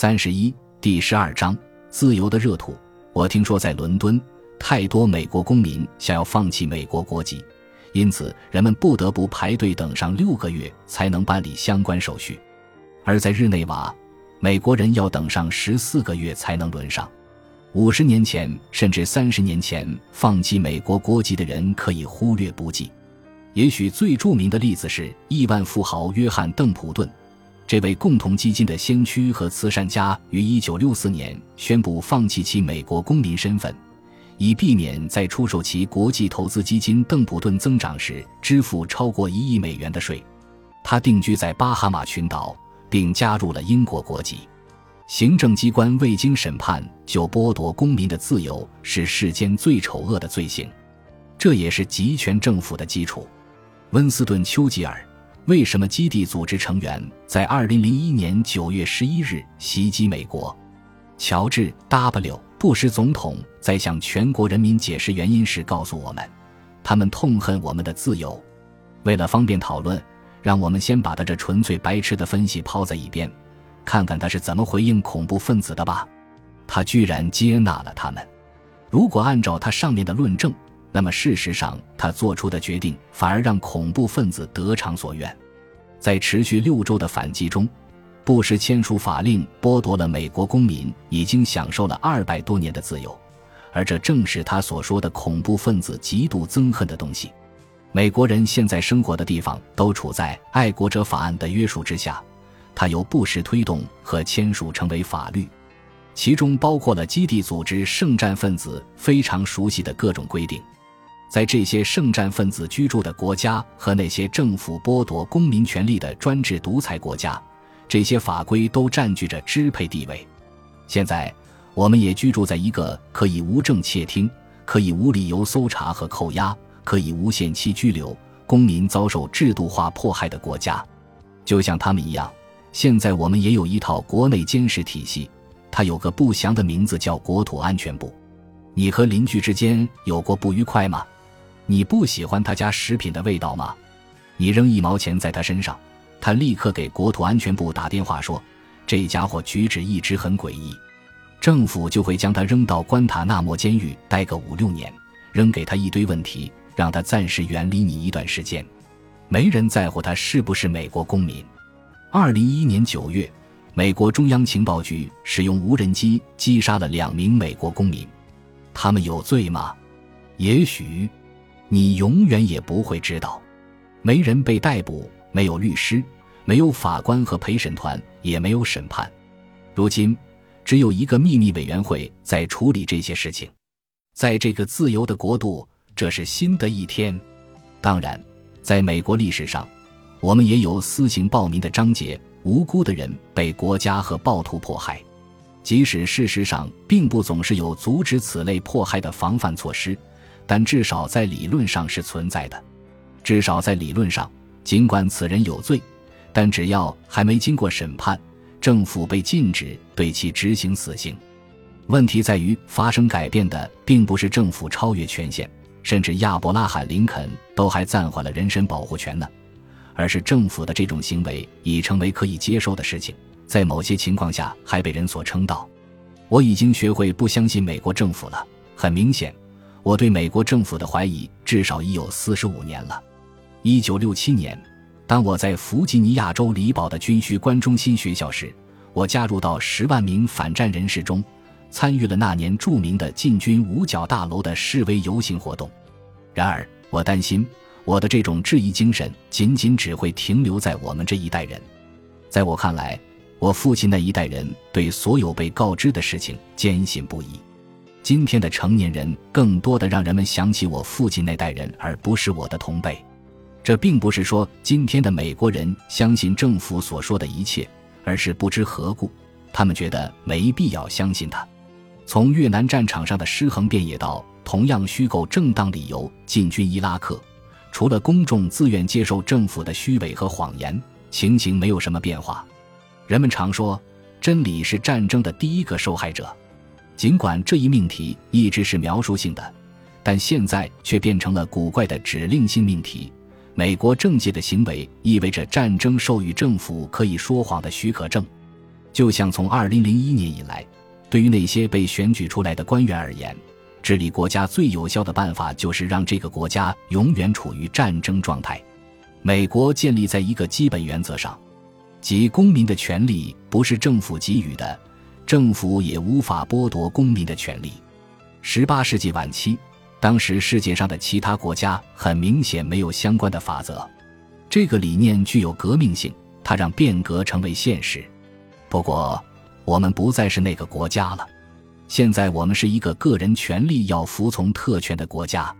三十一第十二章自由的热土。我听说在伦敦，太多美国公民想要放弃美国国籍，因此人们不得不排队等上六个月才能办理相关手续；而在日内瓦，美国人要等上十四个月才能轮上。五十年前甚至三十年前，放弃美国国籍的人可以忽略不计。也许最著名的例子是亿万富豪约翰·邓普顿，这位共同基金的先驱和慈善家，于1964年宣布放弃其美国公民身份，以避免在出售其国际投资基金邓普顿增长时支付超过一亿美元的税。他定居在巴哈马群岛，并加入了英国国籍。行政机关未经审判就剥夺公民的自由，是世间最丑恶的罪行，这也是集权政府的基础。温斯顿·丘吉尔为什么基地组织成员在2001年9月11日袭击美国？乔治 ·W· 布什总统在向全国人民解释原因时告诉我们，他们痛恨我们的自由。为了方便讨论，让我们先把他这纯粹白痴的分析抛在一边，看看他是怎么回应恐怖分子的吧。他居然接纳了他们。如果按照他上面的论证，那么，事实上，他做出的决定反而让恐怖分子得偿所愿。在持续六周的反击中，布什签署法令，剥夺了美国公民已经享受了二百多年的自由，而这正是他所说的恐怖分子极度憎恨的东西。美国人现在生活的地方都处在《爱国者法案》的约束之下，它由布什推动和签署成为法律，其中包括了基地组织圣战分子非常熟悉的各种规定。在这些圣战分子居住的国家和那些政府剥夺公民权利的专制独裁国家，这些法规都占据着支配地位。现在，我们也居住在一个可以无证窃听、可以无理由搜查和扣押、可以无限期拘留公民遭受制度化迫害的国家。就像他们一样，现在我们也有一套国内监视体系，它有个不祥的名字，叫国土安全部。你和邻居之间有过不愉快吗？你不喜欢他家食品的味道吗？你扔一毛钱在他身上，他立刻给国土安全部打电话说：“这家伙举止一直很诡异。”政府就会将他扔到关塔那摩监狱待个五六年，扔给他一堆问题，让他暂时远离你一段时间。没人在乎他是不是美国公民。二零一一年九月，美国中央情报局使用无人机击杀了两名美国公民，他们有罪吗？也许。你永远也不会知道，没人被逮捕，没有律师，没有法官和陪审团，也没有审判。如今，只有一个秘密委员会在处理这些事情。在这个自由的国度，这是新的一天。当然，在美国历史上，我们也有私刑暴民的章节，无辜的人被国家和暴徒迫害，即使事实上并不总是有阻止此类迫害的防范措施。但至少在理论上是存在的，至少在理论上，尽管此人有罪，但只要还没经过审判，政府被禁止对其执行死刑。问题在于，发生改变的并不是政府超越权限，甚至亚伯拉罕·林肯都还暂缓了人身保护权呢，而是政府的这种行为已成为可以接受的事情，在某些情况下还被人所称道。我已经学会不相信美国政府了。很明显。我对美国政府的怀疑至少已有四十五年了。一九六七年，当我在弗吉尼亚州里堡的军需官中心学校时，我加入到十万名反战人士中，参与了那年著名的进军五角大楼的示威游行活动。然而，我担心我的这种质疑精神仅仅只会停留在我们这一代人。在我看来，我父亲那一代人对所有被告知的事情坚信不疑。今天的成年人更多的让人们想起我父亲那代人，而不是我的同辈。这并不是说今天的美国人相信政府所说的一切，而是不知何故，他们觉得没必要相信他。从越南战场上的尸横遍野到同样虚构正当理由进军伊拉克，除了公众自愿接受政府的虚伪和谎言，情形没有什么变化。人们常说，真理是战争的第一个受害者。尽管这一命题一直是描述性的，但现在却变成了古怪的指令性命题。美国政界的行为意味着战争授予政府可以说谎的许可证。就像从二零零一年以来，对于那些被选举出来的官员而言，治理国家最有效的办法就是让这个国家永远处于战争状态。美国建立在一个基本原则上，即公民的权利不是政府给予的，政府也无法剥夺公民的权利。十八世纪晚期，当时世界上的其他国家很明显没有相关的法则。这个理念具有革命性，它让变革成为现实。不过，我们不再是那个国家了。现在我们是一个个人权利要服从特权的国家。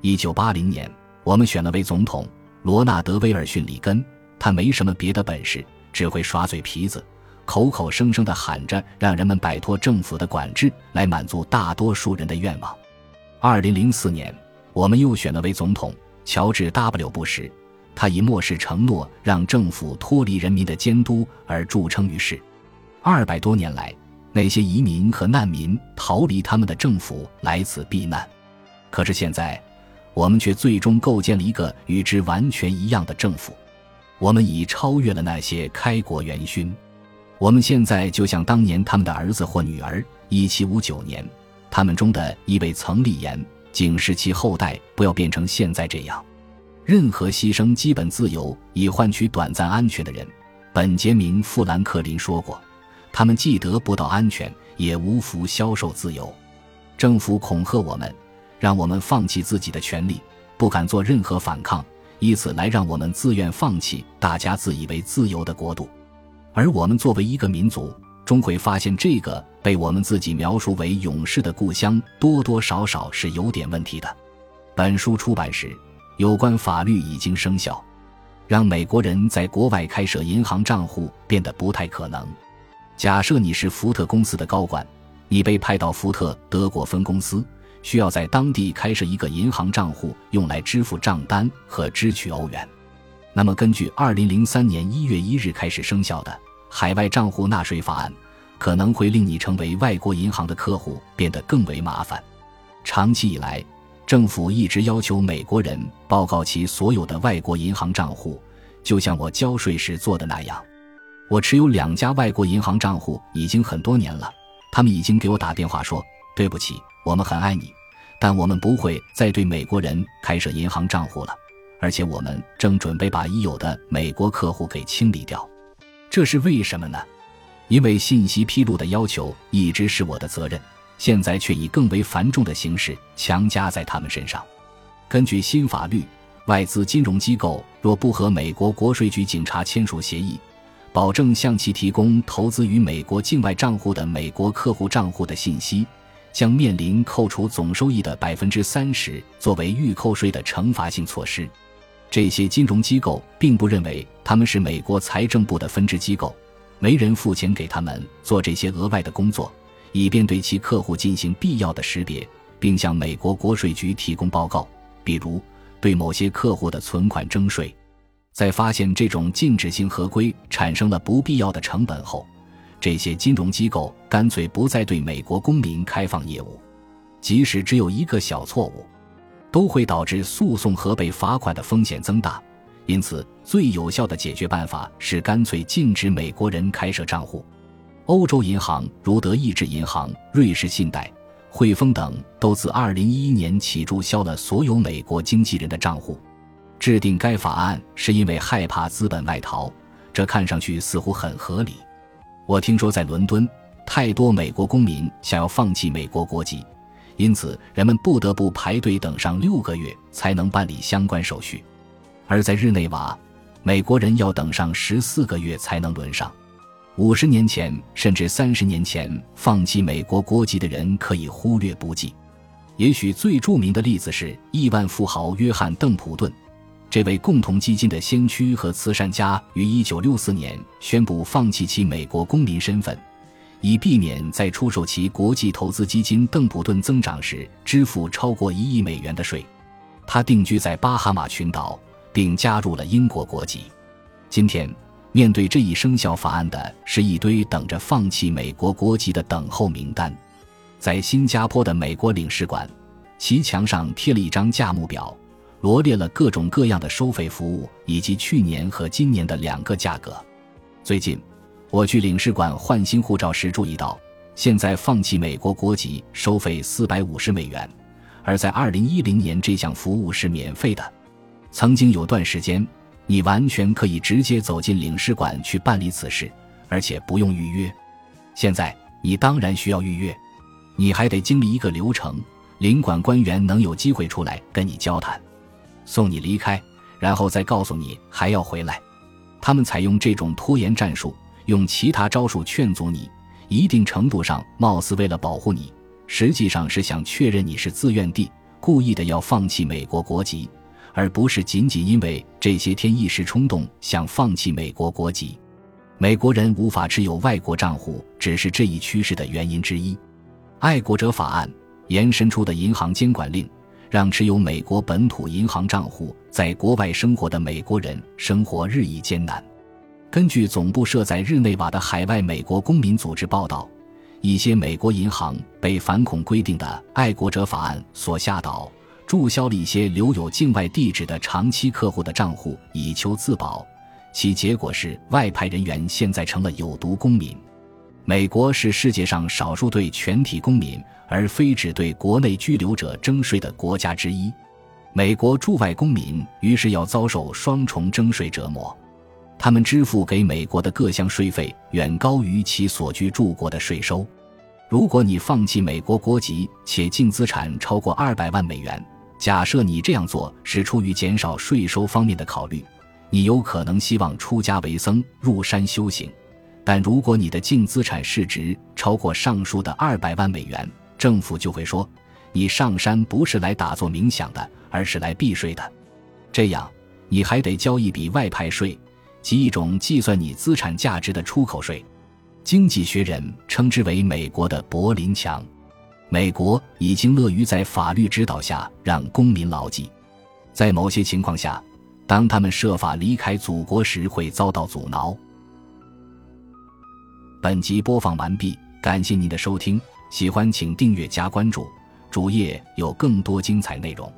一九八零年，我们选了位总统罗纳德·威尔逊·里根。他没什么别的本事，只会耍嘴皮子，口口声声地喊着让人们摆脱政府的管制，来满足大多数人的愿望。二零零四年，我们又选了位总统乔治 ·W· 布什。他以漠视承诺，让政府脱离人民的监督而著称于世。二百多年来，那些移民和难民逃离他们的政府，来此避难。可是现在，我们却最终构建了一个与之完全一样的政府。我们已超越了那些开国元勋。我们现在就像当年他们的儿子或女儿。一七五九年，他们中的一位曾立言，警示其后代不要变成现在这样。任何牺牲基本自由以换取短暂安全的人，本杰明·富兰克林说过：“他们既得不到安全，也无福消受自由。”政府恐吓我们，让我们放弃自己的权利，不敢做任何反抗，以此来让我们自愿放弃大家自以为自由的国度。而我们作为一个民族，终会发现这个被我们自己描述为勇士的故乡，多多少少是有点问题的。本书出版时。有关法律已经生效，让美国人在国外开设银行账户变得不太可能。假设你是福特公司的高管，你被派到福特德国分公司，需要在当地开设一个银行账户，用来支付账单和支取欧元。那么，根据二零零三年一月一日开始生效的海外账户纳税法案，可能会令你成为外国银行的客户变得更为麻烦。长期以来。政府一直要求美国人报告其所有的外国银行账户，就像我交税时做的那样。我持有两家外国银行账户已经很多年了，他们已经给我打电话说：“对不起，我们很爱你，但我们不会再对美国人开设银行账户了，而且我们正准备把已有的美国客户给清理掉。”这是为什么呢？因为信息披露的要求一直是我的责任。现在却以更为繁重的形式强加在他们身上。根据新法律，外资金融机构若不和美国国税局警察签署协议，保证向其提供投资于美国境外账户的美国客户账户的信息，将面临扣除总收益的百分之三十作为预扣税的惩罚性措施。这些金融机构并不认为他们是美国财政部的分支机构，没人付钱给他们做这些额外的工作。以便对其客户进行必要的识别，并向美国国税局提供报告，比如对某些客户的存款征税。在发现这种禁止性合规产生了不必要的成本后，这些金融机构干脆不再对美国公民开放业务。即使只有一个小错误，都会导致诉讼和被罚款的风险增大。因此，最有效的解决办法是干脆禁止美国人开设账户。欧洲银行如德意志银行、瑞士信贷、汇丰等，都自2011年起注销了所有美国经纪人的账户。制定该法案是因为害怕资本外逃，这看上去似乎很合理。我听说在伦敦，太多美国公民想要放弃美国国籍，因此人们不得不排队等上六个月才能办理相关手续；而在日内瓦，美国人要等上十四个月才能轮上。五十年前，甚至三十年前，放弃美国国籍的人可以忽略不计。也许最著名的例子是亿万富豪约翰·邓普顿，这位共同基金的先驱和慈善家，于一九六四年宣布放弃其美国公民身份，以避免在出售其国际投资基金邓普顿增长时支付超过一亿美元的税。他定居在巴哈马群岛，并加入了英国国籍。今天。面对这一生效法案的是一堆等着放弃美国国籍的等候名单，在新加坡的美国领事馆，其墙上贴了一张价目表，罗列了各种各样的收费服务以及去年和今年的两个价格。最近，我去领事馆换新护照时注意到，现在放弃美国国籍收费四百五十美元，而在二零一零年这项服务是免费的。曾经有段时间，你完全可以直接走进领事馆去办理此事，而且不用预约。现在你当然需要预约，你还得经历一个流程，领馆官员能有机会出来跟你交谈，送你离开，然后再告诉你还要回来。他们采用这种拖延战术。用其他招数劝阻你，一定程度上貌似为了保护你，实际上是想确认你是自愿地、故意的要放弃美国国籍，而不是仅仅因为这些天一时冲动想放弃美国国籍。美国人无法持有外国账户，只是这一趋势的原因之一。爱国者法案延伸出的银行监管令，让持有美国本土银行账户在国外生活的美国人生活日益艰难。根据总部设在日内瓦的海外美国公民组织报道，一些美国银行被反恐规定的爱国者法案所吓倒，注销了一些留有境外地址的长期客户的账户，以求自保。其结果是，外派人员现在成了有毒公民。美国是世界上少数对全体公民而非只对国内居留者征税的国家之一。美国驻外公民于是要遭受双重征税折磨。他们支付给美国的各项税费远高于其所居住国的税收。如果你放弃美国国籍且净资产超过二百万美元，假设你这样做是出于减少税收方面的考虑，你有可能希望出家为僧入山修行。但如果你的净资产市值超过上述的二百万美元，政府就会说你上山不是来打坐冥想的，而是来避税的。这样，你还得交一笔外派税。即一种计算你资产价值的出口税，经济学人称之为美国的柏林墙。美国已经乐于在法律指导下让公民牢记，在某些情况下，当他们设法离开祖国时会遭到阻挠。本集播放完毕，感谢您的收听，喜欢请订阅加关注，主页有更多精彩内容。